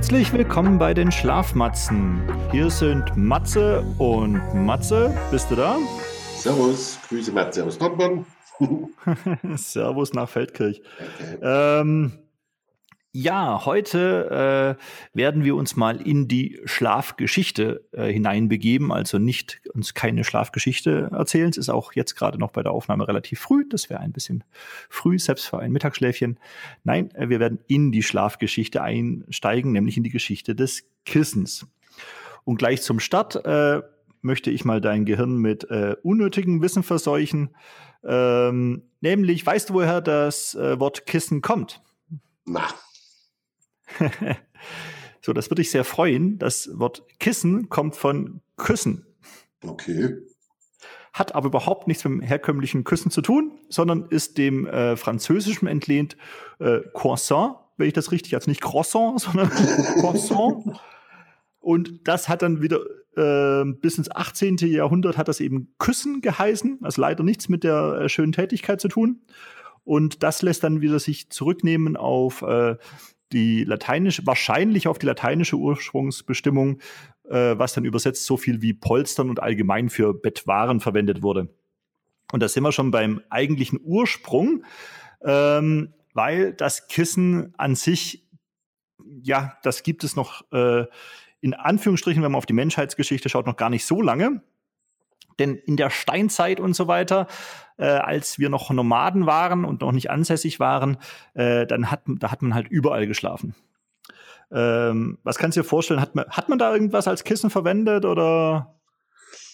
Herzlich willkommen bei den Schlafmatzen. Hier sind Matze und Matze. Bist du da? Servus, Grüße Matze aus Dortmund. Servus nach Feldkirch. Okay. Ähm, ja, heute äh, werden wir uns mal in die Schlafgeschichte äh, hineinbegeben, also nicht uns keine Schlafgeschichte erzählen. Es ist auch jetzt gerade noch bei der Aufnahme relativ früh. Das wäre ein bisschen früh, selbst für ein Mittagsschläfchen. Nein, äh, wir werden in die Schlafgeschichte einsteigen, nämlich in die Geschichte des Kissens. Und gleich zum Start äh, möchte ich mal dein Gehirn mit äh, unnötigem Wissen verseuchen. Ähm, nämlich, weißt du, woher das äh, Wort Kissen kommt? Na. so, das würde ich sehr freuen. Das Wort Kissen kommt von Küssen. Okay. Hat aber überhaupt nichts mit dem herkömmlichen Küssen zu tun, sondern ist dem äh, Französischen entlehnt äh, Croissant, wenn ich das richtig, also nicht Croissant, sondern Croissant. Und das hat dann wieder äh, bis ins 18. Jahrhundert hat das eben Küssen geheißen, also leider nichts mit der äh, schönen Tätigkeit zu tun. Und das lässt dann wieder sich zurücknehmen auf äh, die lateinische, wahrscheinlich auf die lateinische Ursprungsbestimmung, äh, was dann übersetzt so viel wie Polstern und allgemein für Bettwaren verwendet wurde. Und da sind wir schon beim eigentlichen Ursprung, ähm, weil das Kissen an sich, ja, das gibt es noch äh, in Anführungsstrichen, wenn man auf die Menschheitsgeschichte schaut, noch gar nicht so lange. Denn in der Steinzeit und so weiter, äh, als wir noch Nomaden waren und noch nicht ansässig waren, äh, dann hat, da hat man halt überall geschlafen. Ähm, was kannst du dir vorstellen? Hat man, hat man da irgendwas als Kissen verwendet oder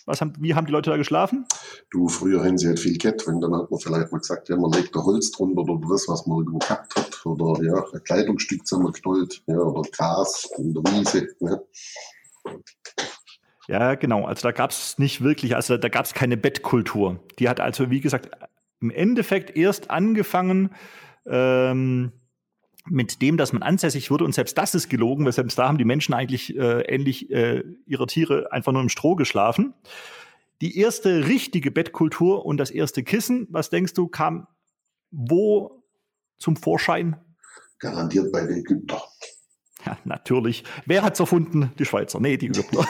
was haben, wie haben die Leute da geschlafen? Du, früher haben sie halt viel und dann hat man vielleicht mal gesagt, ja, man legt da Holz drunter oder das, was man irgendwo gehabt hat oder ja, ein Kleidungsstück zusammengeknollt, ja, oder Gras in der Wiese. Ja. Ja, genau. Also da gab es nicht wirklich, also da gab es keine Bettkultur. Die hat also, wie gesagt, im Endeffekt erst angefangen ähm, mit dem, dass man ansässig wurde. Und selbst das ist gelogen, weil selbst da haben die Menschen eigentlich äh, ähnlich äh, ihrer Tiere einfach nur im Stroh geschlafen. Die erste richtige Bettkultur und das erste Kissen, was denkst du, kam wo zum Vorschein? Garantiert bei den Ägyptern. Ja, natürlich. Wer hat's erfunden? Die Schweizer. Nee, die Ägypter.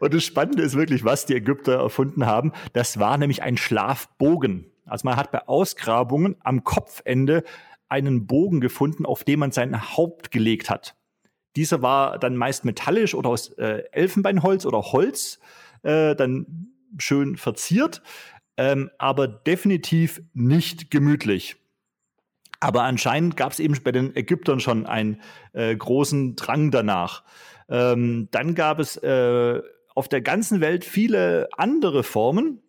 und das Spannende ist wirklich, was die Ägypter erfunden haben. Das war nämlich ein Schlafbogen. Also man hat bei Ausgrabungen am Kopfende einen Bogen gefunden, auf dem man sein Haupt gelegt hat. Dieser war dann meist metallisch oder aus äh, Elfenbeinholz oder Holz, äh, dann schön verziert, ähm, aber definitiv nicht gemütlich. Aber anscheinend gab es eben bei den Ägyptern schon einen äh, großen Drang danach. Ähm, dann gab es äh, auf der ganzen Welt viele andere Formen.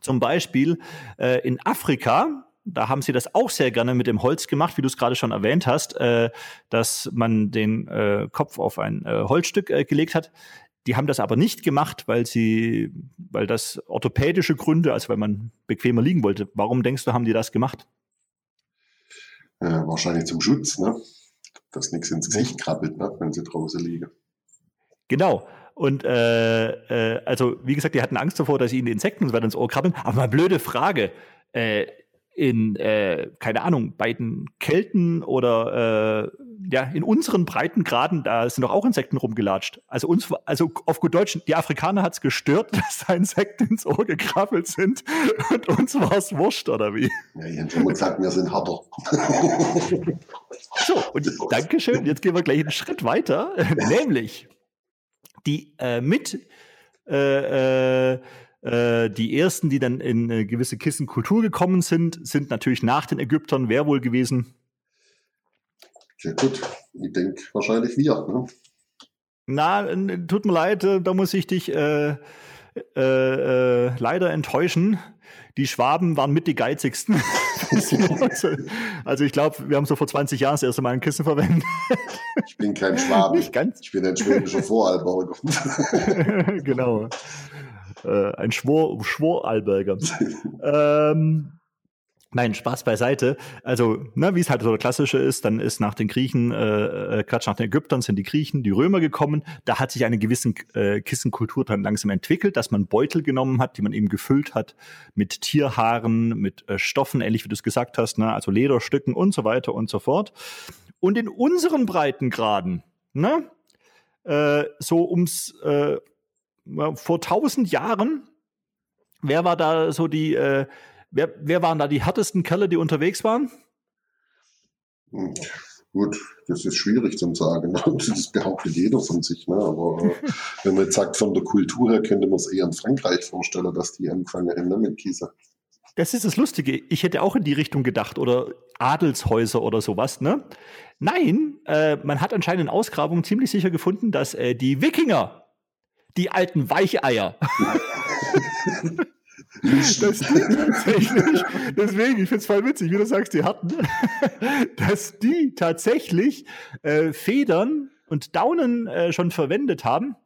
Zum Beispiel äh, in Afrika, da haben sie das auch sehr gerne mit dem Holz gemacht, wie du es gerade schon erwähnt hast, äh, dass man den äh, Kopf auf ein äh, Holzstück äh, gelegt hat. Die haben das aber nicht gemacht, weil sie, weil das orthopädische Gründe, also weil man bequemer liegen wollte. Warum denkst du, haben die das gemacht? Äh, wahrscheinlich zum Schutz, ne? dass nichts ins Gesicht krabbelt, ne? wenn sie draußen liegen. Genau. Und äh, äh, also, wie gesagt, die hatten Angst davor, dass ihnen Insekten ins Ohr krabbeln. Aber mal blöde Frage. Äh, in, äh, keine Ahnung, bei den Kelten oder äh, ja, in unseren Breitengraden, da sind doch auch Insekten rumgelatscht. Also uns, also auf gut Deutsch, die Afrikaner hat's gestört, dass da Insekten ins Ohr gekrabbelt sind und uns war's wurscht, oder wie? Ja, schon mal gesagt, wir sind harter. so, und Dankeschön, jetzt gehen wir gleich einen Schritt weiter, nämlich die äh, mit äh, äh, äh, die ersten, die dann in eine gewisse Kissenkultur gekommen sind, sind natürlich nach den Ägyptern. Wer wohl gewesen? Ja gut, ich denke wahrscheinlich wir. Ne? Na, tut mir leid, äh, da muss ich dich äh, äh, äh, leider enttäuschen. Die Schwaben waren mit die geizigsten. also ich glaube, wir haben so vor 20 Jahren das erste Mal ein Kissen verwendet. Ich bin kein ganz. Ich bin ein schwäbischer Vorarlberger. genau äh, ein Schwor Schworalberger. ähm, Nein, Spaß beiseite. Also, ne, wie es halt so der klassische ist, dann ist nach den Griechen, äh, äh, Quatsch, nach den Ägyptern sind die Griechen, die Römer gekommen. Da hat sich eine gewisse äh, Kissenkultur dann langsam entwickelt, dass man Beutel genommen hat, die man eben gefüllt hat mit Tierhaaren, mit äh, Stoffen, ähnlich wie du es gesagt hast, ne, also Lederstücken und so weiter und so fort. Und in unseren Breitengraden, ne, äh, so ums äh, vor tausend Jahren, wer war da so die, äh, wer, wer waren da die härtesten Kerle, die unterwegs waren? Hm, gut, das ist schwierig zu sagen. Das behauptet jeder von sich. Ne? Aber äh, wenn man jetzt sagt, von der Kultur her, könnte man es eher in Frankreich vorstellen, dass die angefangen haben ne, mit Kiese. Das ist das Lustige. Ich hätte auch in die Richtung gedacht oder Adelshäuser oder sowas. Ne? Nein, äh, man hat anscheinend in Ausgrabungen ziemlich sicher gefunden, dass äh, die Wikinger, die alten Weicheier, die tatsächlich, deswegen, ich finde es voll witzig, wie du sagst, die hatten, dass die tatsächlich äh, Federn und Daunen äh, schon verwendet haben,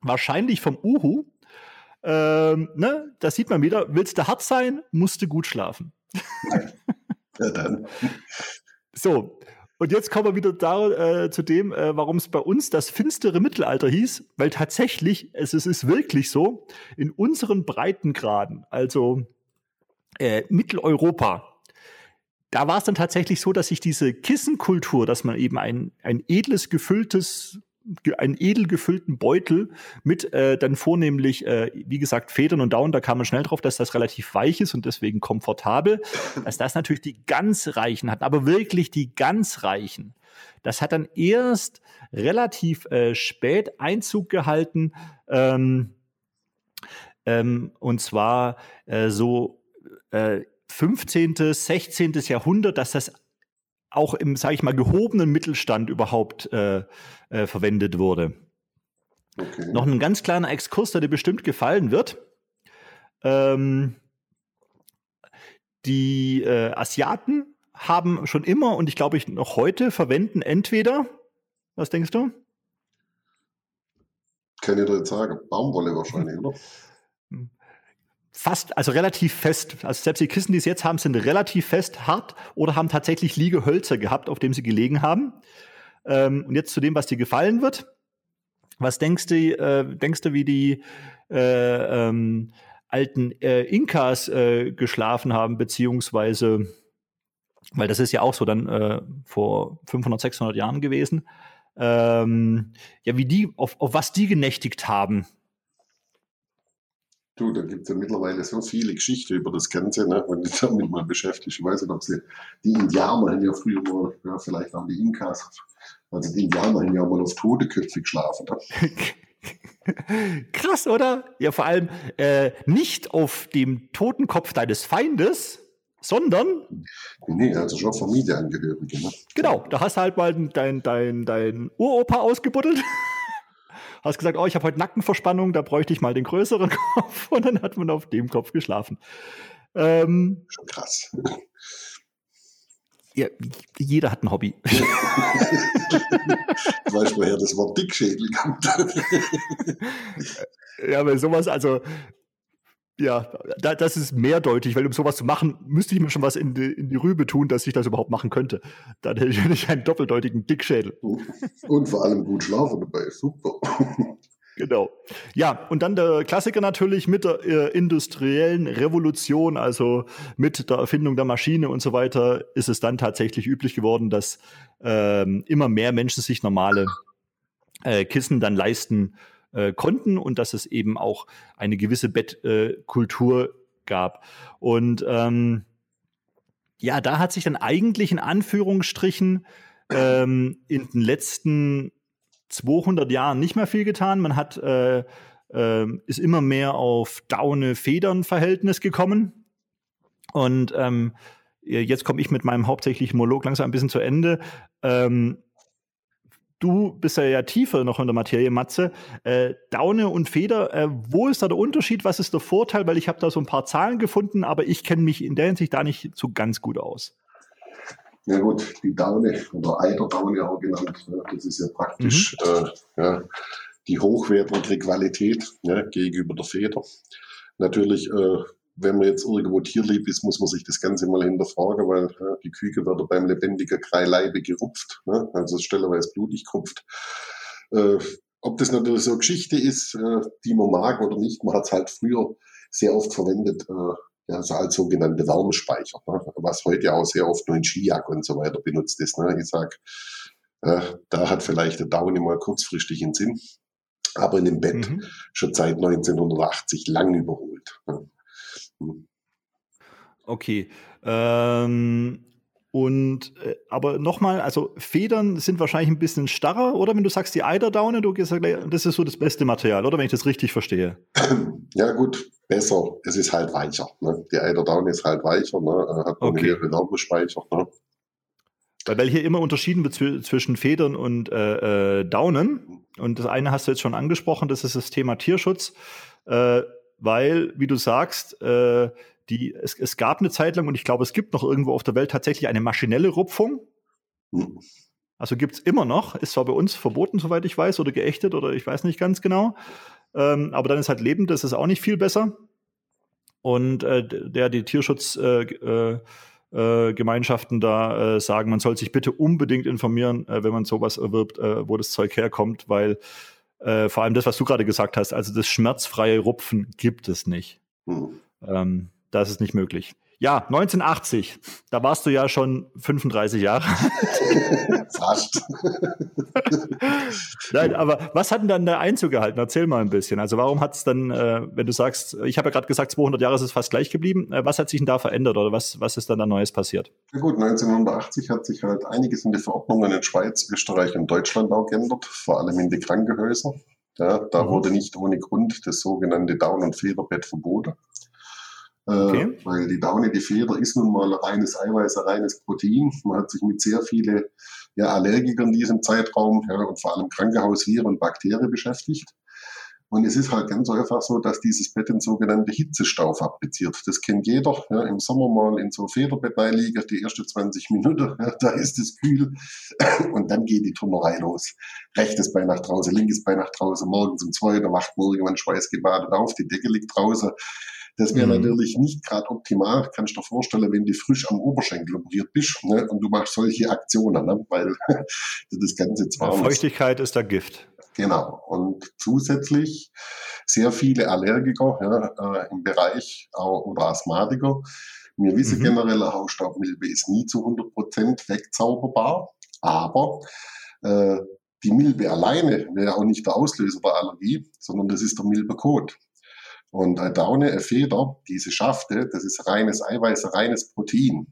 wahrscheinlich vom Uhu, ähm, ne, das sieht man wieder. Willst du hart sein, musst du gut schlafen. ja, dann. So, und jetzt kommen wir wieder da, äh, zu dem, äh, warum es bei uns das finstere Mittelalter hieß, weil tatsächlich, es, es ist wirklich so, in unseren Breitengraden, also äh, Mitteleuropa, da war es dann tatsächlich so, dass sich diese Kissenkultur, dass man eben ein, ein edles, gefülltes einen edel gefüllten Beutel mit äh, dann vornehmlich, äh, wie gesagt, Federn und Daunen. Da kam man schnell drauf, dass das relativ weich ist und deswegen komfortabel. dass das natürlich die ganz Reichen hatten, aber wirklich die ganz Reichen. Das hat dann erst relativ äh, spät Einzug gehalten. Ähm, ähm, und zwar äh, so äh, 15., 16. Jahrhundert, dass das auch im, sage ich mal, gehobenen Mittelstand überhaupt äh, äh, verwendet wurde. Okay. Noch ein ganz kleiner Exkurs, der dir bestimmt gefallen wird. Ähm, die äh, Asiaten haben schon immer und ich glaube ich noch heute verwenden entweder, was denkst du? Kann ich dir jetzt sagen, Baumwolle wahrscheinlich, oder? Fast, also relativ fest. Also selbst die Kissen, die sie jetzt haben, sind relativ fest, hart oder haben tatsächlich Liegehölzer gehabt, auf dem sie gelegen haben. Ähm, und jetzt zu dem, was dir gefallen wird. Was denkst du, äh, denkst du, wie die äh, ähm, alten äh, Inkas äh, geschlafen haben, beziehungsweise, weil das ist ja auch so dann äh, vor 500, 600 Jahren gewesen, ähm, ja, wie die, auf, auf was die genächtigt haben. Du, da gibt es ja mittlerweile so viele Geschichten über das Ganze, ne, wenn ich damit mal beschäftigt. Ich weiß nicht, ob sie, die Indianer haben ja früher mal, ja, vielleicht haben die Inkas, also die Indianer haben ja mal auf tote Köpfe geschlafen. Ne? Krass, oder? Ja, vor allem äh, nicht auf dem toten Kopf deines Feindes, sondern. Nee, also schon Familienangehörige. Ne? Genau, da hast du halt mal dein, dein, dein Uropa ausgebuddelt hast gesagt, oh, ich habe heute Nackenverspannung, da bräuchte ich mal den größeren Kopf und dann hat man auf dem Kopf geschlafen. Ähm, Schon krass. Ja, jeder hat ein Hobby. du weißt, woher das Wort Dickschädel kommt. ja, aber sowas, also ja, da, das ist mehrdeutig, weil um sowas zu machen, müsste ich mir schon was in die, in die Rübe tun, dass ich das überhaupt machen könnte. Dann hätte ich einen doppeldeutigen Dickschädel. Und vor allem gut schlafen dabei. Super. Genau. Ja, und dann der Klassiker natürlich mit der äh, industriellen Revolution, also mit der Erfindung der Maschine und so weiter, ist es dann tatsächlich üblich geworden, dass ähm, immer mehr Menschen sich normale äh, Kissen dann leisten äh, konnten und dass es eben auch eine gewisse Bettkultur äh, gab. Und ähm, ja, da hat sich dann eigentlich in Anführungsstrichen ähm, in den letzten 200 Jahren nicht mehr viel getan. Man hat äh, äh, ist immer mehr auf Daune-Federn-Verhältnis gekommen. Und ähm, jetzt komme ich mit meinem hauptsächlichen Monolog langsam ein bisschen zu Ende. Ähm, du bist ja, ja tiefer noch in der Materie, Matze. Äh, Daune und Feder, äh, wo ist da der Unterschied? Was ist der Vorteil? Weil ich habe da so ein paar Zahlen gefunden, aber ich kenne mich in der Hinsicht da nicht so ganz gut aus. Ja gut, die Daune oder Eiderdaune auch genannt, ne, das ist ja praktisch mhm. äh, ja, die hochwertige Qualität ja, gegenüber der Feder. Natürlich äh, wenn man jetzt irgendwo tierlieb ist, muss man sich das Ganze mal hinterfragen, weil ja, die Küke wird beim lebendigen Kreileibe gerupft, ne? also stellerweise blutig gerupft. Äh, ob das natürlich so eine Geschichte ist, äh, die man mag oder nicht, man hat es halt früher sehr oft verwendet, äh, ja, so als sogenannte Wärmespeicher. Ne? was heute auch sehr oft nur in Skijack und so weiter benutzt ist. Ne? Ich sag, äh, da hat vielleicht der Downy mal kurzfristig einen Sinn, aber in dem Bett mhm. schon seit 1980 lang überholt. Ne? Mhm. Okay. Ähm, und äh, aber nochmal, also Federn sind wahrscheinlich ein bisschen starrer, oder wenn du sagst, die Eiderdaune, du gesagt, das ist so das beste Material, oder wenn ich das richtig verstehe? Ja, gut, besser. Es ist halt weicher. Ne? Die Eiderdaune ist halt weicher, ne? hat okay. mehrere Wärmespeicher. Ne? Weil hier immer unterschieden wird zwischen Federn und äh, äh, Daunen. Und das eine hast du jetzt schon angesprochen, das ist das Thema Tierschutz. Äh, weil, wie du sagst, äh, die, es, es gab eine Zeit lang, und ich glaube, es gibt noch irgendwo auf der Welt tatsächlich eine maschinelle Rupfung. Also gibt es immer noch, ist zwar bei uns verboten, soweit ich weiß, oder geächtet, oder ich weiß nicht ganz genau. Ähm, aber dann ist halt lebend, das ist auch nicht viel besser. Und äh, der die Tierschutzgemeinschaften äh, äh, äh da äh, sagen, man soll sich bitte unbedingt informieren, äh, wenn man sowas erwirbt, wo das Zeug herkommt, weil vor allem das, was du gerade gesagt hast, also das schmerzfreie Rupfen gibt es nicht. Mhm. Ähm, das ist nicht möglich. Ja, 1980, da warst du ja schon 35 Jahre. Fast. Nein, aber was hat denn dann der Einzug gehalten? Erzähl mal ein bisschen. Also warum hat es dann, äh, wenn du sagst, ich habe ja gerade gesagt, 200 Jahre ist es fast gleich geblieben. Äh, was hat sich denn da verändert oder was, was ist dann da Neues passiert? Ja gut, 1980 hat sich halt einiges in den Verordnungen in Schweiz, Österreich und Deutschland auch geändert, vor allem in die Krankenhäuser. Ja, da mhm. wurde nicht ohne Grund das sogenannte Down- und Federbett verboten. Äh, okay. weil die Daune, die Feder ist nun mal reines Eiweiß, reines Protein. Man hat sich mit sehr vielen ja, Allergikern in diesem Zeitraum ja, und vor allem Krankenhausviren und Bakterien beschäftigt. Und es ist halt ganz einfach so, dass dieses Bett den sogenannten Hitzestau fabriziert. Das kennt jeder. Ja, Im Sommer mal in so ein Federbett reinliegen, die ersten 20 Minuten, ja, da ist es kühl. Und dann geht die Turnerei los. Rechtes Bein nach draußen, linkes Bein nach draußen, morgens um zwei, da wacht man irgendwann schweißgebadet auf, die Decke liegt draußen. Das wäre mhm. natürlich nicht gerade optimal. Kannst du dir vorstellen, wenn du frisch am Oberschenkel operiert bist ne, und du machst solche Aktionen, ne, weil das Ganze zwar. Ja, Feuchtigkeit ist da Gift. Genau. Und zusätzlich sehr viele Allergiker ja, äh, im Bereich äh, oder Asthmatiker. Wir wissen mhm. generell, Hausstaubmilbe ist nie zu 100 Prozent wegzauberbar, aber äh, die Milbe alleine wäre auch nicht der Auslöser der Allergie, sondern das ist der Milbekot. Und eine Daune, eine Feder, diese Schafte, das ist reines Eiweiß, reines Protein.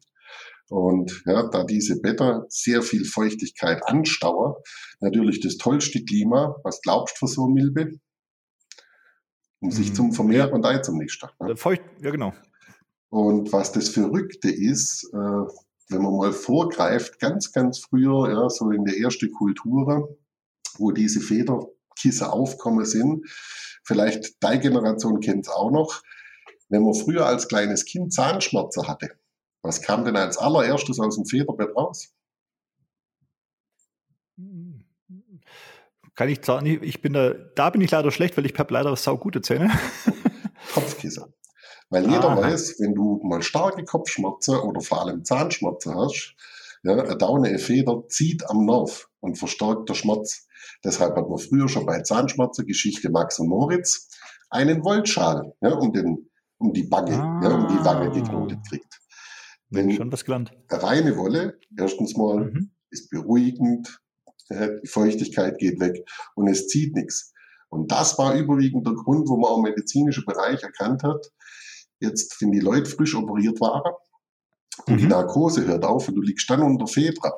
Und ja, da diese Blätter sehr viel Feuchtigkeit anstauen, natürlich das tollste Klima, was glaubst du für so eine Milbe? Um sich mhm. zum Vermehren und einzunisten. Ne? Feucht, ja genau. Und was das Verrückte ist, äh, wenn man mal vorgreift, ganz, ganz früher, ja, so in der ersten Kultur, wo diese Federkisse aufkommen sind, vielleicht deine Generation kennt es auch noch, wenn man früher als kleines Kind Zahnschmerzen hatte, was kam denn als allererstes aus dem Federbett raus? Kann ich sagen, ich bin da, da bin ich leider schlecht, weil ich habe leider saugute Zähne. Kopfkissen. Weil jeder Aha. weiß, wenn du mal starke Kopfschmerzen oder vor allem Zahnschmerzen hast, ja, eine Daune, eine Feder zieht am Nerv und verstärkt der Schmerz. Deshalb hat man früher schon bei Zahnschmerzen, Geschichte Max und Moritz, einen Wollschal ja, um, den, um die Bange, ah. ja, um die Wange geknotet kriegt. Denn schon was gelernt. Reine Wolle, erstens mal, mhm. ist beruhigend, die Feuchtigkeit geht weg und es zieht nichts. Und das war überwiegend der Grund, wo man auch im medizinischen Bereich erkannt hat, jetzt, wenn die Leute frisch operiert waren und mhm. die Narkose hört auf und du liegst dann unter Fedra,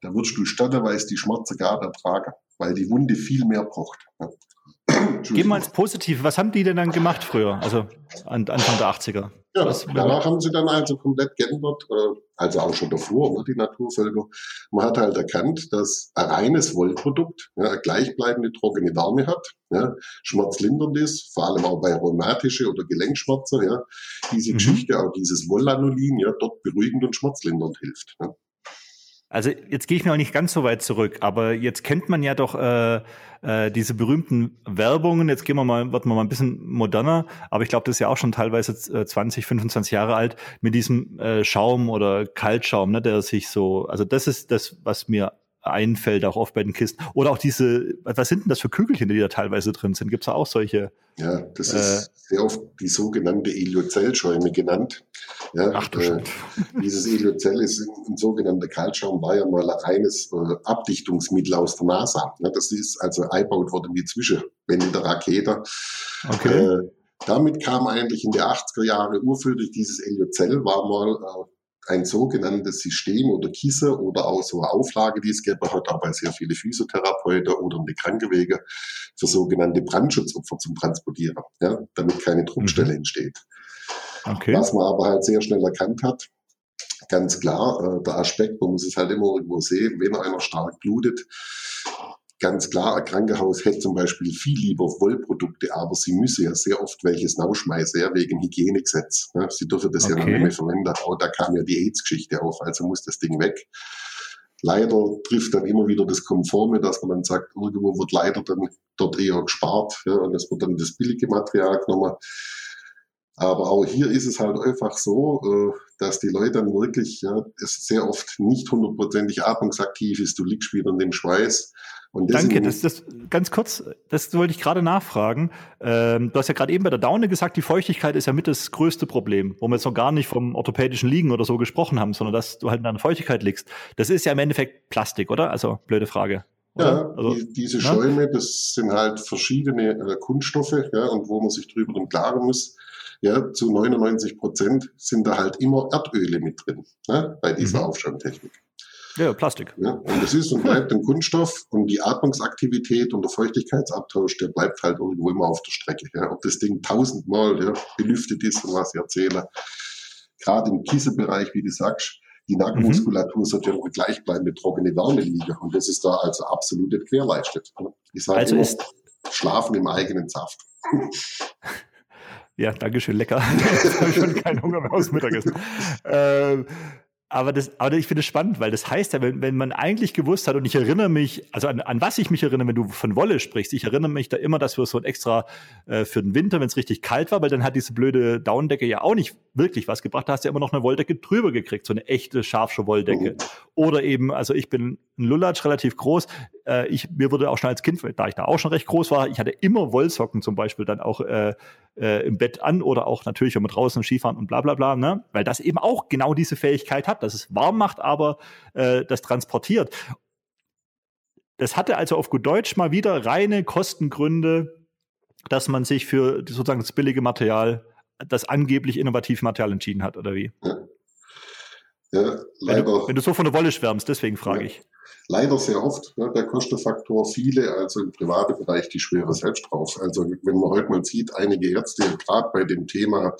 da würdest du stellenweise die Schmerzen gar ertragen, weil die Wunde viel mehr braucht. Geh mal ins Positive. Was haben die denn dann gemacht früher? Also Anfang der 80er? Ja, Was, danach haben sie dann also komplett geändert, äh, also auch schon davor, ne, die Naturvölker. Man hat halt erkannt, dass ein reines Wollprodukt ja, eine gleichbleibende trockene Wärme hat, ja, schmerzlindernd ist, vor allem auch bei rheumatische oder Gelenkschmerzen. Ja, diese mhm. Geschichte, auch dieses Wollanolin, ja, dort beruhigend und schmerzlindernd hilft. Ja. Also jetzt gehe ich mir auch nicht ganz so weit zurück, aber jetzt kennt man ja doch äh, äh, diese berühmten Werbungen. Jetzt gehen wir mal, wird man mal ein bisschen moderner, aber ich glaube, das ist ja auch schon teilweise 20, 25 äh, Jahre alt mit diesem äh, Schaum oder Kaltschaum, ne, der sich so, also das ist das, was mir einfällt, auch oft bei den Kisten. Oder auch diese, was sind denn das für Kügelchen, die da teilweise drin sind? Gibt es da auch solche? Ja, das äh, ist sehr oft die sogenannte Eliozellschäume genannt. Ja, Ach du äh, Dieses Eliozell ist ein, ein sogenannter Kaltschaum, war ja mal ein reines äh, Abdichtungsmittel aus der NASA. Ja, das ist also eingebaut worden in die Zwischenwände der Rakete. Okay. Äh, damit kam eigentlich in der 80er Jahre urführlich dieses Eliozell, war mal äh, ein sogenanntes System oder Kisse oder auch so eine Auflage, die es gegeben hat, aber sehr viele Physiotherapeuten oder eine Krankenwege für sogenannte Brandschutzopfer zum Transportieren, ja, damit keine Druckstelle mhm. entsteht. Okay. Was man aber halt sehr schnell erkannt hat, ganz klar, äh, der Aspekt, man muss es halt immer irgendwo sehen, wenn einer stark blutet, ganz klar, ein Krankenhaus hätte zum Beispiel viel lieber Wollprodukte, aber sie müsse ja sehr oft welches rausschmeißen, ja, wegen Hygienegesetz. Ja, sie dürfen das okay. ja nicht mehr verwenden. Auch da kam ja die AIDS-Geschichte auf, also muss das Ding weg. Leider trifft dann immer wieder das Konforme, dass man dann sagt, irgendwo wird leider dann dort eher gespart, ja, und es wird dann das billige Material genommen. Aber auch hier ist es halt einfach so, äh, dass die Leute dann wirklich, ja, es sehr oft nicht hundertprozentig atmungsaktiv ist. Du liegst wieder in dem Schweiß Danke, das, das ganz kurz, das wollte ich gerade nachfragen. Ähm, du hast ja gerade eben bei der Daune gesagt, die Feuchtigkeit ist ja mit das größte Problem, wo wir jetzt noch gar nicht vom orthopädischen Liegen oder so gesprochen haben, sondern dass du halt in einer Feuchtigkeit liegst. Das ist ja im Endeffekt Plastik, oder? Also blöde Frage. Ja, also, die, diese Schäume, ja? das sind halt verschiedene äh, Kunststoffe, ja, und wo man sich drüber im Klaren muss, ja, zu 99 Prozent sind da halt immer Erdöle mit drin, ja, bei dieser mhm. Aufschäumtechnik. Ja, Plastik. Ja, und es ist und bleibt ein Kunststoff und die Atmungsaktivität und der Feuchtigkeitsabtausch, der bleibt halt irgendwo immer auf der Strecke. Ja. Ob das Ding tausendmal ja, belüftet ist und was ich erzähle. Gerade im Kissebereich, wie du sagst, die Nackenmuskulatur mhm. sollte ja immer gleich bleiben mit trockene Wärme liegen. Und das ist da also absolut nicht gewährleistet. Ich sage also immer, ist schlafen im eigenen Saft. Ja, danke schön, lecker. Jetzt habe ich schon keinen Hunger mehr aus Mittagessen. Ähm, aber, das, aber ich finde es spannend, weil das heißt ja, wenn, wenn man eigentlich gewusst hat, und ich erinnere mich, also an, an was ich mich erinnere, wenn du von Wolle sprichst, ich erinnere mich da immer, dass wir so ein extra äh, für den Winter, wenn es richtig kalt war, weil dann hat diese blöde Daunendecke ja auch nicht wirklich was gebracht, da hast du ja immer noch eine Wolldecke drüber gekriegt, so eine echte scharfsche Wolldecke. Oh. Oder eben, also ich bin ein Lullatsch, relativ groß, äh, ich, mir wurde auch schon als Kind, da ich da auch schon recht groß war, ich hatte immer Wollsocken zum Beispiel dann auch äh, äh, im Bett an oder auch natürlich, wenn wir draußen Skifahren und bla bla bla, ne? weil das eben auch genau diese Fähigkeit hat, dass es warm macht, aber äh, das transportiert. Das hatte also auf gut Deutsch mal wieder reine Kostengründe, dass man sich für sozusagen das billige Material, das angeblich innovative Material entschieden hat, oder wie? Ja. Leider. Wenn du, wenn du, so von der Wolle schwärmst, deswegen frage ja. ich leider sehr oft ne, der Kostenfaktor. Viele, also im privaten Bereich, die schwere selbst drauf. Also wenn man heute mal sieht, einige Ärzte, gerade bei dem Thema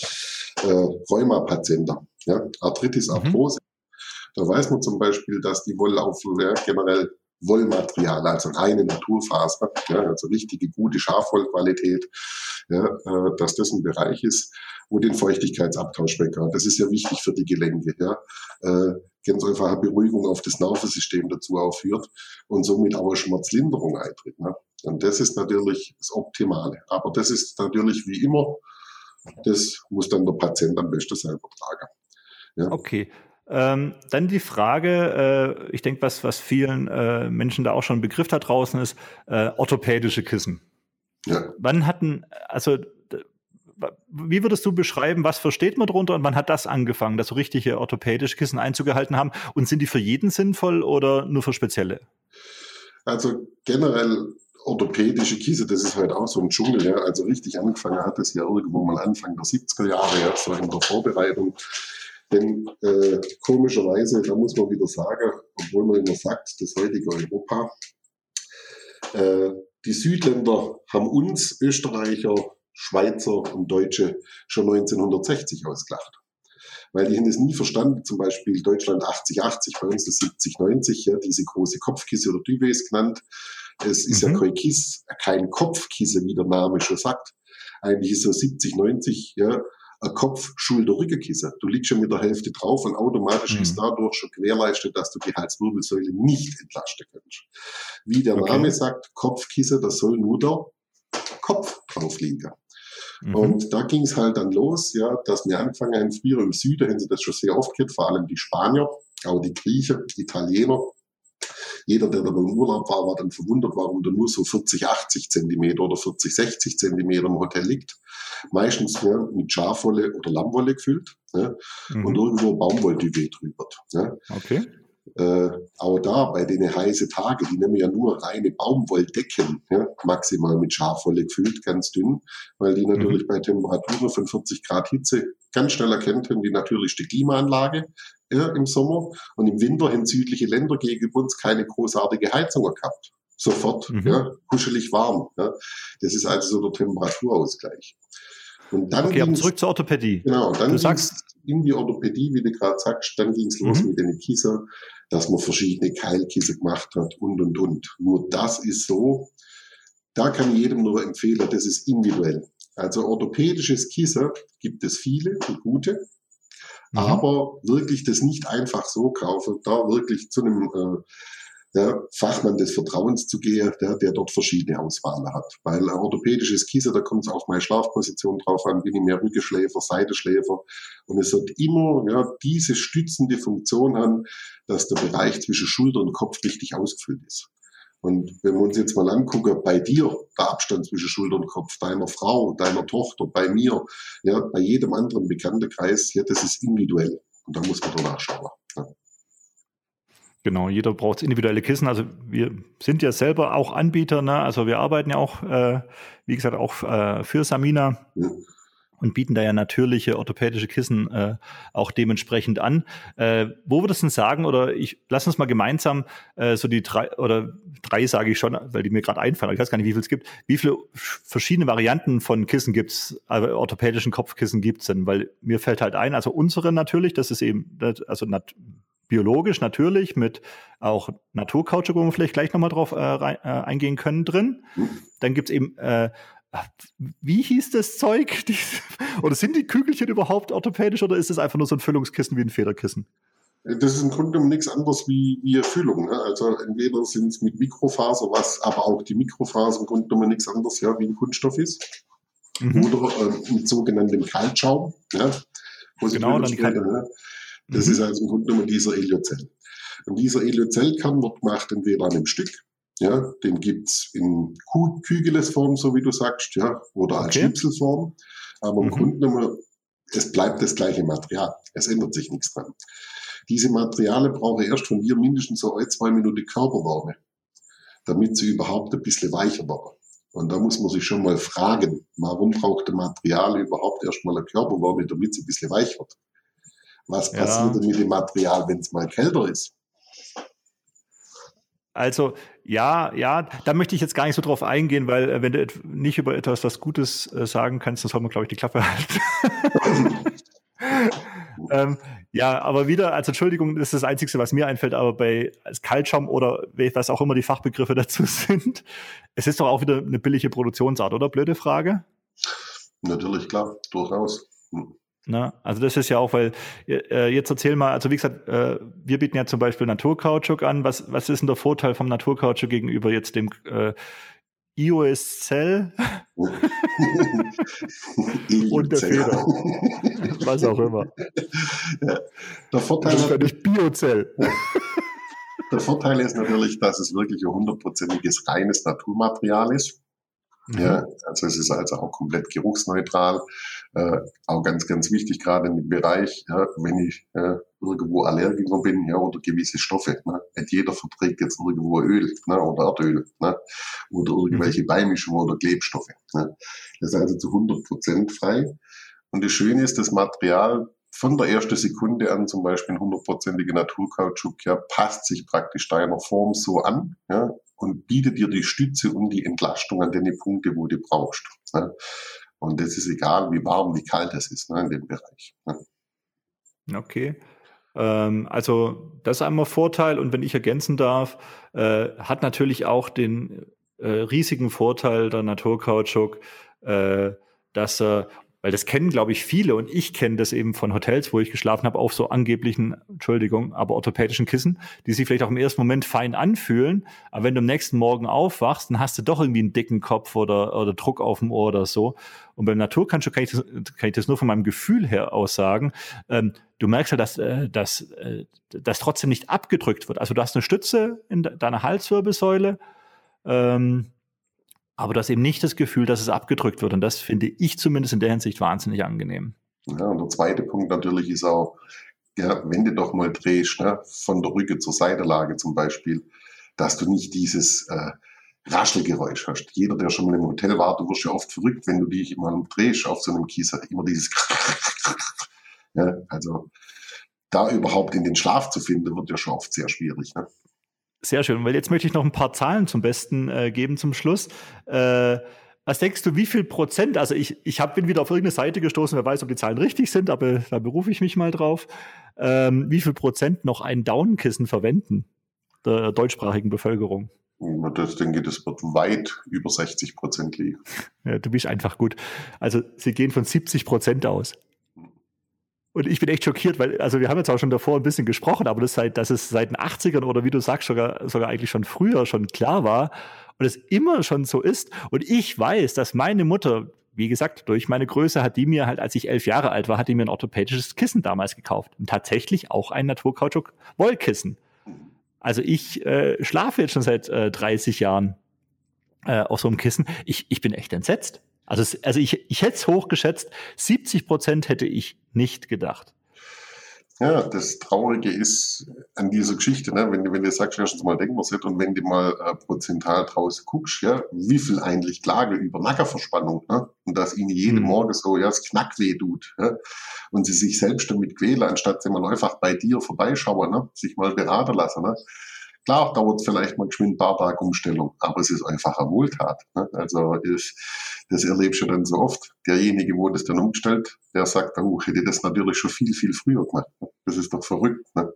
äh, Rheumapatienten, ja, Arthritis. Arthrose, mhm. da weiß man zum Beispiel, dass die Wolllaufen ja, generell Wollmaterial, also reine Naturfaser, ja, also richtige gute Schafwollqualität, ja, äh, dass das ein Bereich ist, wo den Feuchtigkeitsabtausch weggeht. Das ist ja wichtig für die Gelenke. Ja. Äh, ganz einfach eine Beruhigung auf das Nervensystem dazu aufführt und somit auch eine Schmerzlinderung eintritt. Ne? Und das ist natürlich das Optimale. Aber das ist natürlich wie immer, das muss dann der Patient am besten selber tragen. Ja? Okay. Ähm, dann die Frage, äh, ich denke, was, was vielen äh, Menschen da auch schon ein Begriff da draußen ist, äh, orthopädische Kissen. Ja. Wann hatten, also wie würdest du beschreiben, was versteht man darunter und wann hat das angefangen, dass so richtige orthopädische Kissen einzugehalten haben? Und sind die für jeden sinnvoll oder nur für spezielle? Also generell orthopädische Kissen, das ist halt auch so ein Dschungel. Ja. Also richtig angefangen hat es ja irgendwo mal Anfang der 70er Jahre, ja, so in der Vorbereitung. Denn äh, komischerweise, da muss man wieder sagen, obwohl man immer sagt, das heutige Europa, äh, die Südländer haben uns Österreicher Schweizer und Deutsche schon 1960 ausgelacht. Weil die haben es nie verstanden, zum Beispiel Deutschland 80-80, bei uns das 70-90, ja, diese große Kopfkisse oder Duves genannt. Es ist mhm. ja kein Kiss, kein Kopfkisse, wie der Name schon sagt. Eigentlich ist so 70, 90, ja, ein Kopf, Schulter, Rückenkissen. Du liegst schon mit der Hälfte drauf und automatisch mhm. ist dadurch schon gewährleistet, dass du die Halswirbelsäule nicht entlasten kannst. Wie der okay. Name sagt, Kopfkissen, das soll nur der Kopf drauf liegen. Mhm. Und da ging es halt dann los, ja, dass wir angefangen haben, früher im Süden haben sie das schon sehr oft gehört, vor allem die Spanier, auch die Griechen, die Italiener, jeder, der da beim Urlaub war, war dann verwundert, warum da nur so 40, 80 Zentimeter oder 40, 60 Zentimeter im Hotel liegt. Meistens ja, mit Schafwolle oder Lammwolle gefüllt ja, mhm. und irgendwo Baumwollduvet drüber. Ja. Okay. Äh, auch da bei den heißen Tagen, die nehmen ja nur reine Baumwolldecken, ja, maximal mit Schafwolle gefüllt, ganz dünn, weil die natürlich mhm. bei Temperaturen von 40 Grad Hitze ganz schnell erkennt haben, die natürlichste Klimaanlage ja, im Sommer und im Winter in südliche Länder gegenüber uns keine großartige Heizung gehabt. Sofort, mhm. ja, kuschelig warm. Ja. Das ist also so der Temperaturausgleich. Und dann okay, aber zurück zur Orthopädie. Genau, dann du sagst in die Orthopädie, wie du gerade sagst, dann ging es los mhm. mit den Kissen, dass man verschiedene Keilkissen gemacht hat und und und. Nur das ist so, da kann jedem nur empfehlen, das ist individuell. Also orthopädisches Kissen gibt es viele und gute, mhm. aber wirklich das nicht einfach so kaufen, da wirklich zu einem äh, der Fachmann des Vertrauens zu gehen, der, der dort verschiedene Auswahlen hat. Weil orthopädisches Kissen, da kommt es auf meine Schlafposition drauf an, bin ich mehr Rückenschläfer, Seitenschläfer. Und es hat immer ja, diese stützende Funktion an, dass der Bereich zwischen Schulter und Kopf richtig ausgefüllt ist. Und wenn wir uns jetzt mal angucken, bei dir, der Abstand zwischen Schulter und Kopf, deiner Frau, deiner Tochter, bei mir, ja, bei jedem anderen Bekanntenkreis, ja, das ist individuell. Und da muss man danach schauen. Ja. Genau, jeder braucht individuelle Kissen. Also wir sind ja selber auch Anbieter, ne? also wir arbeiten ja auch, äh, wie gesagt, auch äh, für Samina. Ja und bieten da ja natürliche orthopädische Kissen äh, auch dementsprechend an. Äh, wo würdest du denn sagen, oder ich lass uns mal gemeinsam äh, so die drei, oder drei sage ich schon, weil die mir gerade einfallen, ich weiß gar nicht, wie viel es gibt, wie viele verschiedene Varianten von Kissen gibt's, also orthopädischen Kopfkissen gibt's denn? Weil mir fällt halt ein, also unsere natürlich, das ist eben, also nat biologisch natürlich mit auch Naturkautschuk, wo wir vielleicht gleich nochmal drauf äh, rein, äh, eingehen können drin. Dann gibt's eben äh, wie hieß das Zeug? oder sind die Kügelchen überhaupt orthopädisch oder ist es einfach nur so ein Füllungskissen wie ein Federkissen? Das ist im Grunde genommen nichts anderes wie, wie Füllung. Ne? Also entweder sind es mit Mikrofaser, was aber auch die Mikrofaser im Grunde genommen nichts anderes ja, wie ein Kunststoff ist. Mhm. Oder äh, mit sogenanntem Kaltschaum. Ja? genau, dann kann, ne? Das mhm. ist also im Grunde genommen dieser Eliozell. Und dieser Eliozellkern wird gemacht entweder an einem Stück ja, den gibt's in Kügelesform, so wie du sagst, ja, oder als okay. Schnipselform. Aber im mhm. Grunde genommen, es bleibt das gleiche Material. Es ändert sich nichts dran. Diese Materialien brauchen erst von dir mindestens so ein, zwei Minuten Körperwärme, damit sie überhaupt ein bisschen weicher werden. Und da muss man sich schon mal fragen, warum braucht der Material überhaupt erstmal eine Körperwärme, damit es ein bisschen weich wird? Was passiert ja. denn mit dem Material, wenn es mal kälter ist? Also ja, ja, da möchte ich jetzt gar nicht so drauf eingehen, weil äh, wenn du nicht über etwas was Gutes äh, sagen kannst, dann soll man, glaube ich, die Klappe halten. ähm, ja, aber wieder, also Entschuldigung, das ist das Einzige, was mir einfällt, aber bei Kaltschaum oder was auch immer die Fachbegriffe dazu sind, es ist doch auch wieder eine billige Produktionsart, oder? Blöde Frage? Natürlich, klar, durchaus. Hm. Na, also das ist ja auch, weil äh, jetzt erzähl mal, also wie gesagt, äh, wir bieten ja zum Beispiel Naturkautschuk an. Was, was ist denn der Vorteil vom Naturkautschuk gegenüber jetzt dem äh, iOS Cell und der Feder? was auch immer. Ja. Der Vorteil das ist ja nicht Biozell. Der Vorteil ist natürlich, dass es wirklich ein hundertprozentiges reines Naturmaterial ist. Mhm. Ja, also es ist also auch komplett geruchsneutral. Äh, auch ganz, ganz wichtig, gerade in dem Bereich, ja, wenn ich äh, irgendwo Allergiker bin, ja, oder gewisse Stoffe. Ne? Nicht jeder verträgt jetzt irgendwo Öl ne, oder Erdöl ne? oder irgendwelche mhm. Beimischungen oder Klebstoffe. Ne? Das ist also zu 100 Prozent frei. Und das Schöne ist, das Material von der ersten Sekunde an, zum Beispiel ein hundertprozentiger Naturkautschuk, ja, passt sich praktisch deiner Form so an, ja, und bietet dir die Stütze und die Entlastung an den Punkte, wo du brauchst. Ne? Und das ist egal, wie warm, wie kalt es ist ne, in dem Bereich. Ne? Okay. Ähm, also das ist einmal Vorteil und wenn ich ergänzen darf, äh, hat natürlich auch den äh, riesigen Vorteil der Naturkautschuk, äh, dass er weil das kennen, glaube ich, viele und ich kenne das eben von Hotels, wo ich geschlafen habe, auf so angeblichen, Entschuldigung, aber orthopädischen Kissen, die sich vielleicht auch im ersten Moment fein anfühlen, aber wenn du am nächsten Morgen aufwachst, dann hast du doch irgendwie einen dicken Kopf oder, oder Druck auf dem Ohr oder so. Und beim Naturkancho kann ich das, kann ich das nur von meinem Gefühl her aussagen. Ähm, du merkst ja, dass, äh, dass, äh, dass trotzdem nicht abgedrückt wird. Also du hast eine Stütze in deiner Halswirbelsäule, ähm, aber du hast eben nicht das Gefühl, dass es abgedrückt wird. Und das finde ich zumindest in der Hinsicht wahnsinnig angenehm. Ja, und der zweite Punkt natürlich ist auch, ja, wenn du doch mal drehst, ne, von der Rücke zur Seitelage zum Beispiel, dass du nicht dieses äh, Raschelgeräusch hast. Jeder, der schon mal im Hotel war, du wirst ja oft verrückt, wenn du dich mal drehst auf so einem Kies, immer dieses ja, also da überhaupt in den Schlaf zu finden, wird ja schon oft sehr schwierig. Ne? Sehr schön, weil jetzt möchte ich noch ein paar Zahlen zum Besten äh, geben zum Schluss. Äh, was denkst du, wie viel Prozent, also ich, ich hab, bin wieder auf irgendeine Seite gestoßen, wer weiß, ob die Zahlen richtig sind, aber da berufe ich mich mal drauf. Ähm, wie viel Prozent noch ein Downkissen verwenden der deutschsprachigen Bevölkerung? Denke ich, das wird weit über 60 Prozent liegen. Ja, du bist einfach gut. Also sie gehen von 70 Prozent aus. Und ich bin echt schockiert, weil, also wir haben jetzt auch schon davor ein bisschen gesprochen, aber das seit, dass es seit den 80ern oder wie du sagst, sogar, sogar eigentlich schon früher schon klar war und es immer schon so ist. Und ich weiß, dass meine Mutter, wie gesagt, durch meine Größe hat die mir halt, als ich elf Jahre alt war, hat die mir ein orthopädisches Kissen damals gekauft. Und tatsächlich auch ein Naturkautschuk-Wollkissen. Also ich äh, schlafe jetzt schon seit äh, 30 Jahren äh, auf so einem Kissen. Ich, ich bin echt entsetzt. Also, also ich, ich hätte es hochgeschätzt, 70 Prozent hätte ich nicht gedacht. Ja, das Traurige ist an dieser Geschichte, ne? wenn, wenn du sagst, erstens mal denken wir es nicht und wenn du mal äh, prozental draus guckst, ja, wie viel eigentlich Klage über Nackerverspannung ne? und dass ihnen jeden mhm. Morgen so ja, das Knackweh tut ja? und sie sich selbst damit quälen, anstatt sie mal einfach bei dir vorbeischauen, ne? sich mal beraten lassen. Ne? Klar dauert es vielleicht mal geschwind ein paar Tage Umstellung, aber es ist einfach eine Wohltat. Ne? Also ist, das erlebst du dann so oft. Derjenige, wo das dann umgestellt, der sagt, oh, hätte das natürlich schon viel, viel früher gemacht. Ne? Das ist doch verrückt. Ne?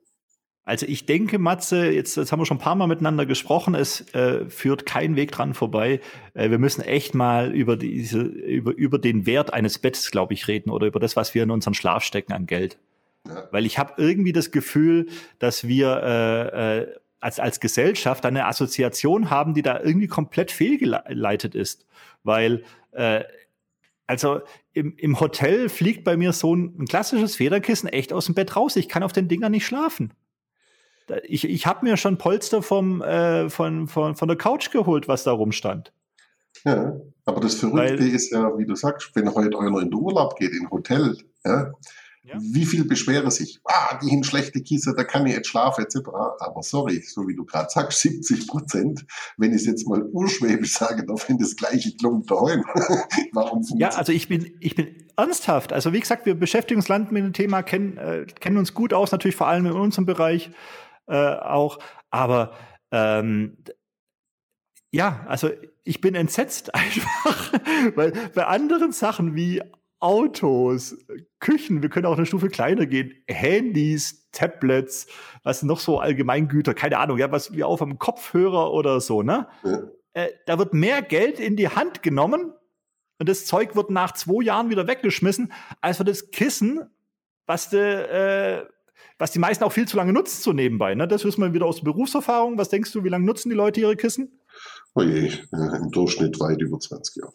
Also ich denke, Matze, jetzt, jetzt haben wir schon ein paar Mal miteinander gesprochen, es äh, führt kein Weg dran vorbei. Äh, wir müssen echt mal über diese, über, über den Wert eines Bettes, glaube ich, reden oder über das, was wir in unseren Schlaf stecken an Geld. Ja. Weil ich habe irgendwie das Gefühl, dass wir äh, äh, als, als Gesellschaft eine Assoziation haben, die da irgendwie komplett fehlgeleitet ist. Weil, äh, also im, im Hotel fliegt bei mir so ein, ein klassisches Federkissen echt aus dem Bett raus. Ich kann auf den Dingern nicht schlafen. Ich, ich habe mir schon Polster vom, äh, von, von, von der Couch geholt, was da rumstand. Ja, aber das Verrückte Weil, ist ja, wie du sagst, wenn heute einer in den Urlaub geht, in ein Hotel, ja, ja. Wie viel beschweren sich? Ah, die haben schlechte Kiese, da kann ich jetzt schlafen, etc. Aber sorry, so wie du gerade sagst, 70 Prozent, wenn ich es jetzt mal urschwäbisch sage, darf wenn das gleiche klumpt daheim. Warum Ja, also ich bin, ich bin ernsthaft. Also wie gesagt, wir beschäftigen uns Land mit dem Thema, kennen, äh, kennen uns gut aus, natürlich vor allem in unserem Bereich äh, auch. Aber ähm, ja, also ich bin entsetzt einfach, weil bei anderen Sachen wie Autos, Küchen, wir können auch eine Stufe kleiner gehen, Handys, Tablets, was noch so Allgemeingüter, keine Ahnung, ja, was wie auf am Kopfhörer oder so, ne? Ja. Äh, da wird mehr Geld in die Hand genommen und das Zeug wird nach zwei Jahren wieder weggeschmissen, als für das Kissen, was de, äh, was die meisten auch viel zu lange nutzen, so nebenbei. Ne? Das wissen wir wieder aus der Berufserfahrung. Was denkst du, wie lange nutzen die Leute ihre Kissen? Oh je, äh, im Durchschnitt weit über 20 Jahre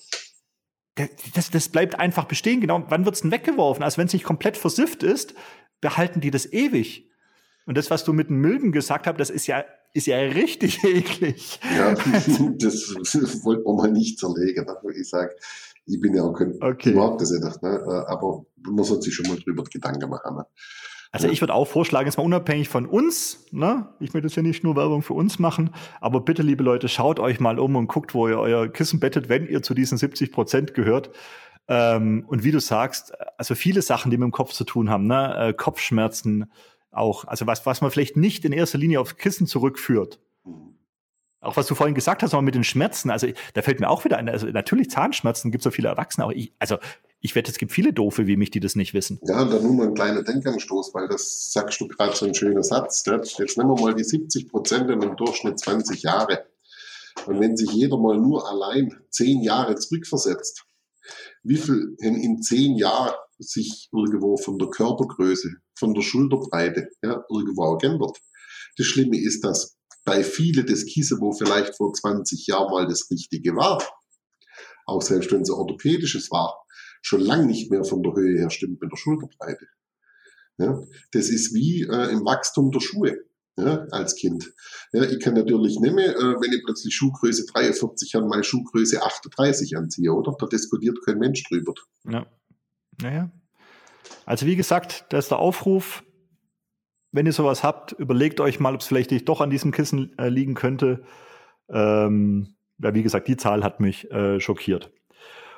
das, das bleibt einfach bestehen. Genau, wann wird's denn weggeworfen? Also wenn es nicht komplett versifft ist, behalten die das ewig. Und das, was du mit dem Milben gesagt hast, das ist ja, ist ja richtig eklig. Ja, das, das wollte man mal nicht zerlegen. Ne? Ich sage, ich bin ja auch kein, okay. ich mag das ja nicht, ne? aber man sollte sich schon mal drüber Gedanken machen. Ne? Also ich würde auch vorschlagen, jetzt mal unabhängig von uns, ne? ich möchte jetzt ja nicht nur Werbung für uns machen, aber bitte, liebe Leute, schaut euch mal um und guckt, wo ihr euer Kissen bettet, wenn ihr zu diesen 70 Prozent gehört. Ähm, und wie du sagst, also viele Sachen, die mit dem Kopf zu tun haben, ne? Äh, Kopfschmerzen auch, also was, was man vielleicht nicht in erster Linie aufs Kissen zurückführt. Auch was du vorhin gesagt hast, aber mit den Schmerzen, also da fällt mir auch wieder ein, also natürlich Zahnschmerzen gibt es so viele Erwachsene, aber ich, also ich wette, es gibt viele Doofe wie mich, die das nicht wissen. Ja, und dann nur mal ein kleiner Denkanstoß, weil das sagst du gerade so ein schöner Satz. Jetzt nehmen wir mal die 70 Prozent in einem Durchschnitt 20 Jahre. Und wenn sich jeder mal nur allein 10 Jahre zurückversetzt, wie viel in, in zehn Jahren sich irgendwo von der Körpergröße, von der Schulterbreite ja, irgendwo auch geändert. Das Schlimme ist, dass bei vielen das Kissen, wo vielleicht vor 20 Jahren mal das Richtige war, auch selbst wenn es orthopädisches war, schon lang nicht mehr von der Höhe her stimmt mit der Schulterbreite. Ja, das ist wie äh, im Wachstum der Schuhe ja, als Kind. Ja, ich kann natürlich mehr, äh, wenn ich plötzlich Schuhgröße 43 habe, meine Schuhgröße 38 anziehe, oder? Da diskutiert kein Mensch drüber. Ja. Naja. Also wie gesagt, da ist der Aufruf, wenn ihr sowas habt, überlegt euch mal, ob es vielleicht nicht doch an diesem Kissen äh, liegen könnte. Ähm, ja, wie gesagt, die Zahl hat mich äh, schockiert.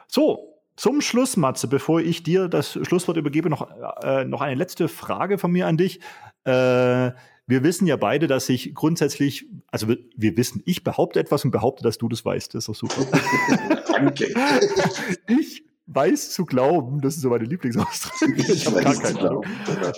So, zum Schluss, Matze, bevor ich dir das Schlusswort übergebe, noch, äh, noch eine letzte Frage von mir an dich. Äh, wir wissen ja beide, dass ich grundsätzlich, also wir, wir, wissen, ich behaupte etwas und behaupte, dass du das weißt. Das ist doch super. Danke. ich weiß zu glauben, das ist so meine Lieblingsausdrücke. Ich, ich habe gar keine Ahnung.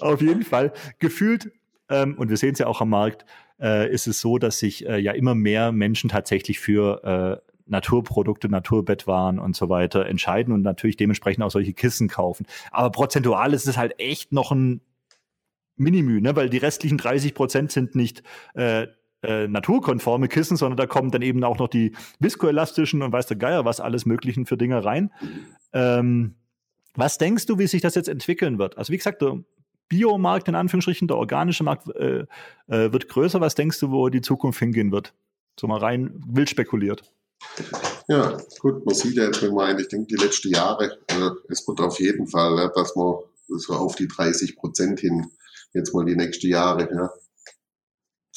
Auf jeden Fall, gefühlt, ähm, und wir sehen es ja auch am Markt, äh, ist es so, dass sich äh, ja immer mehr Menschen tatsächlich für äh, Naturprodukte, Naturbettwaren und so weiter entscheiden und natürlich dementsprechend auch solche Kissen kaufen. Aber prozentual ist es halt echt noch ein Minimü, ne? weil die restlichen 30 Prozent sind nicht äh, äh, naturkonforme Kissen, sondern da kommen dann eben auch noch die viskoelastischen und weiß der Geier was alles Möglichen für Dinge rein. Ähm, was denkst du, wie sich das jetzt entwickeln wird? Also wie gesagt, der Biomarkt in Anführungsstrichen, der organische Markt äh, äh, wird größer. Was denkst du, wo die Zukunft hingehen wird? So mal rein wild spekuliert. Ja, gut, man sieht ja jetzt, wenn man eigentlich denkt, die letzten Jahre, äh, es wird auf jeden Fall, äh, dass man so auf die 30 Prozent hin jetzt mal die nächsten Jahre, ja,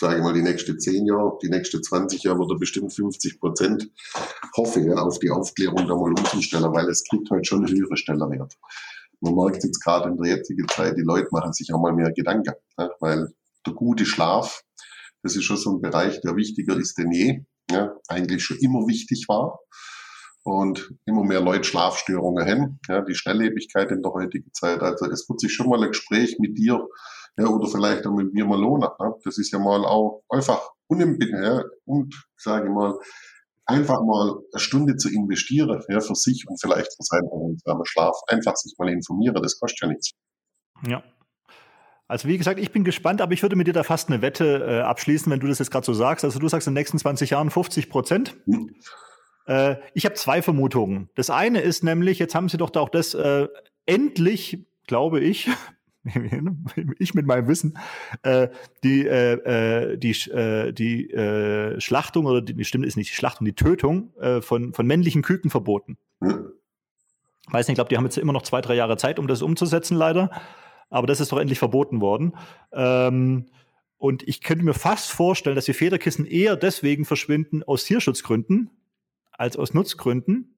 sage mal die nächsten zehn Jahre, die nächsten 20 Jahre wird er bestimmt 50 Prozent. Hoffe ja, auf die Aufklärung da mal umzustellen, weil es kriegt heute schon einen höheren Stellerwert. Man merkt jetzt gerade in der jetzigen Zeit, die Leute machen sich auch mal mehr Gedanken, ja, weil der gute Schlaf, das ist schon so ein Bereich, der wichtiger ist denn je, ja, eigentlich schon immer wichtig war und immer mehr Leute Schlafstörungen haben, ja, die Schnelllebigkeit in der heutigen Zeit. Also es wird sich schon mal ein Gespräch mit dir ja, oder vielleicht auch mit mir mal lohnen. Ne? Das ist ja mal auch einfach unempfindlich ja, und, sage mal, einfach mal eine Stunde zu investieren ja, für sich und vielleicht für seinen Schlaf. Einfach sich mal informieren, das kostet ja nichts. Ja. Also wie gesagt, ich bin gespannt, aber ich würde mit dir da fast eine Wette äh, abschließen, wenn du das jetzt gerade so sagst. Also du sagst in den nächsten 20 Jahren 50 Prozent. Hm. Äh, ich habe zwei Vermutungen. Das eine ist nämlich, jetzt haben sie doch da auch das äh, endlich, glaube ich, ich mit meinem Wissen, äh, die, äh, äh die, äh, die äh, Schlachtung oder die, die Stimme ist nicht die Schlachtung, die Tötung äh, von, von männlichen Küken verboten. Hm. Weiß nicht, ich glaube, die haben jetzt immer noch zwei, drei Jahre Zeit, um das umzusetzen, leider. Aber das ist doch endlich verboten worden. Ähm, und ich könnte mir fast vorstellen, dass die Federkissen eher deswegen verschwinden aus Tierschutzgründen als aus Nutzgründen.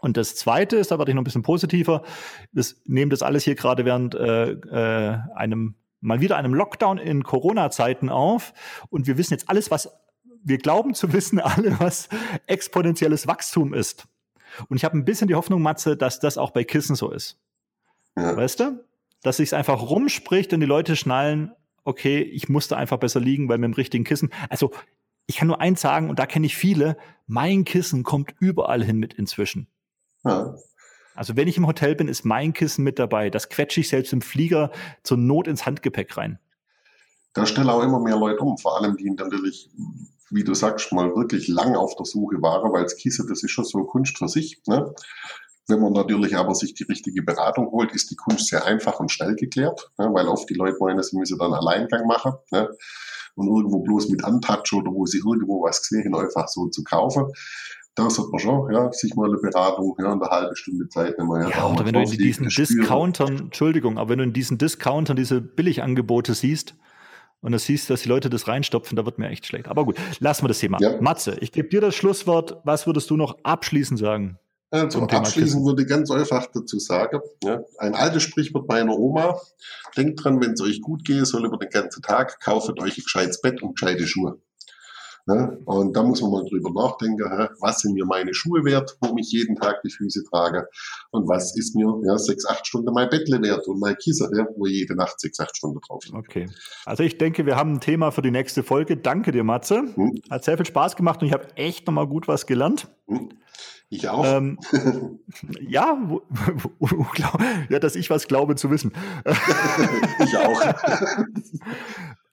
Und das Zweite ist, da werde ich noch ein bisschen positiver, wir nehmen das alles hier gerade während äh, äh, einem, mal wieder einem Lockdown in Corona-Zeiten auf und wir wissen jetzt alles, was, wir glauben zu wissen alle, was exponentielles Wachstum ist. Und ich habe ein bisschen die Hoffnung, Matze, dass das auch bei Kissen so ist. Ja. Weißt du? Dass sich einfach rumspricht und die Leute schnallen, okay, ich musste einfach besser liegen, weil mit dem richtigen Kissen. Also ich kann nur eins sagen, und da kenne ich viele, mein Kissen kommt überall hin mit inzwischen. Ja. Also wenn ich im Hotel bin, ist mein Kissen mit dabei. Das quetsche ich selbst im Flieger zur Not ins Handgepäck rein. Da stellen auch immer mehr Leute um, vor allem die natürlich, wie du sagst, mal wirklich lang auf der Suche waren, weil das Kissen, das ist schon so Kunst für sich. Ne? Wenn man natürlich aber sich die richtige Beratung holt, ist die Kunst sehr einfach und schnell geklärt, ne? weil oft die Leute meinen, sie müssen dann Alleingang machen. Ne? Und irgendwo bloß mit Untouch oder wo sie irgendwo was gesehen, einfach so zu kaufen da sollte man schon, ja, sich mal eine Beratung, ja, eine halbe Stunde Zeit nehmen. Ja, ja oder wenn du in diesen Discountern, Entschuldigung, aber wenn du in diesen Discountern diese Billigangebote siehst, und du siehst, dass die Leute das reinstopfen, da wird mir echt schlecht. Aber gut, lassen wir das Thema. Ja. Matze, ich gebe dir das Schlusswort. Was würdest du noch abschließend sagen? Also abschließend würde ich ganz einfach dazu sagen, ja, ein altes Sprichwort meiner Oma, denkt dran, wenn es euch gut geht, soll über den ganzen Tag, kauft euch ein gescheites Bett und gescheite Schuhe. Ne? Und da muss man mal drüber nachdenken, was sind mir meine Schuhe wert, wo ich jeden Tag die Füße trage und was ist mir ja, sechs, acht Stunden mein Bettle wert und mein Kissen, ja, wo jede Nacht sechs, acht Stunden drauf liegt. Okay. Also ich denke, wir haben ein Thema für die nächste Folge. Danke dir, Matze. Hm. Hat sehr viel Spaß gemacht und ich habe echt nochmal gut was gelernt. Hm. Ich auch. Ähm, ja, wo, wo, ja, dass ich was glaube zu wissen. ich auch.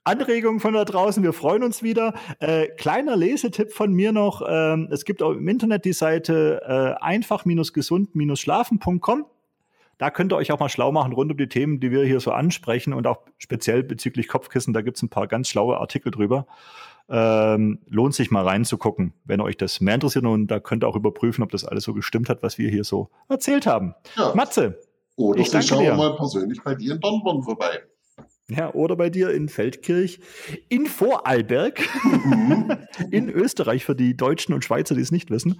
Anregungen von da draußen, wir freuen uns wieder. Äh, kleiner Lesetipp von mir noch, ähm, es gibt auch im Internet die Seite äh, einfach-gesund-schlafen.com. Da könnt ihr euch auch mal schlau machen rund um die Themen, die wir hier so ansprechen und auch speziell bezüglich Kopfkissen. Da gibt es ein paar ganz schlaue Artikel drüber. Ähm, lohnt sich mal reinzugucken, wenn euch das mehr interessiert. Und da könnt ihr auch überprüfen, ob das alles so gestimmt hat, was wir hier so erzählt haben. Ja. Matze. Oder ich danke dir. mal persönlich bei dir in Dornborn vorbei. Ja, oder bei dir in Feldkirch, in Vorarlberg, mhm. in Österreich für die Deutschen und Schweizer, die es nicht wissen.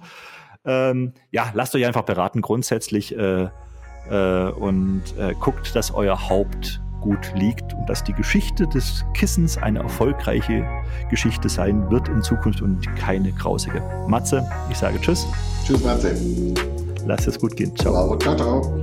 Ähm, ja, lasst euch einfach beraten grundsätzlich äh, äh, und äh, guckt, dass euer Haupt gut liegt und dass die Geschichte des Kissens eine erfolgreiche Geschichte sein wird in Zukunft und keine grausige. Matze, ich sage Tschüss. Tschüss, Matze. Lass es gut gehen. Ciao. Ciao, ciao.